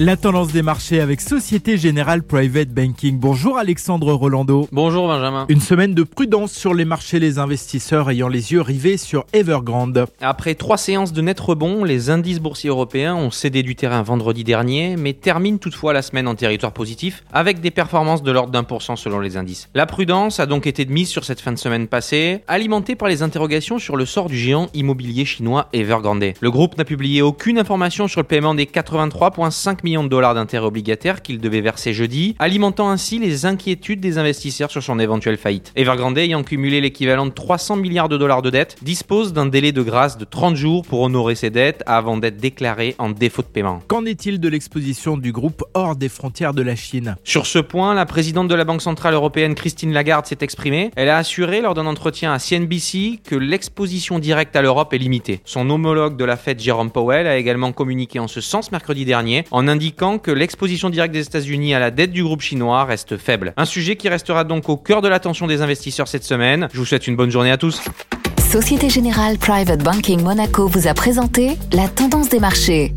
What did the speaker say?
La tendance des marchés avec Société Générale Private Banking. Bonjour Alexandre Rolando. Bonjour Benjamin. Une semaine de prudence sur les marchés, les investisseurs ayant les yeux rivés sur Evergrande. Après trois séances de net rebond, les indices boursiers européens ont cédé du terrain vendredi dernier, mais terminent toutefois la semaine en territoire positif, avec des performances de l'ordre d'un pour cent selon les indices. La prudence a donc été de mise sur cette fin de semaine passée, alimentée par les interrogations sur le sort du géant immobilier chinois Evergrande. Le groupe n'a publié aucune information sur le paiement des 83,5 millions de dollars d'intérêts obligataires qu'il devait verser jeudi, alimentant ainsi les inquiétudes des investisseurs sur son éventuelle faillite. Evergrande, ayant cumulé l'équivalent de 300 milliards de dollars de dettes, dispose d'un délai de grâce de 30 jours pour honorer ses dettes avant d'être déclaré en défaut de paiement. Qu'en est-il de l'exposition du groupe hors des frontières de la Chine? Sur ce point, la présidente de la Banque Centrale Européenne, Christine Lagarde, s'est exprimée. Elle a assuré lors d'un entretien à CNBC que l'exposition directe à l'Europe est limitée. Son homologue de la Fed, Jerome Powell, a également communiqué en ce sens mercredi dernier en indiquant que l'exposition directe des États-Unis à la dette du groupe chinois reste faible. Un sujet qui restera donc au cœur de l'attention des investisseurs cette semaine. Je vous souhaite une bonne journée à tous. Société Générale Private Banking Monaco vous a présenté la tendance des marchés.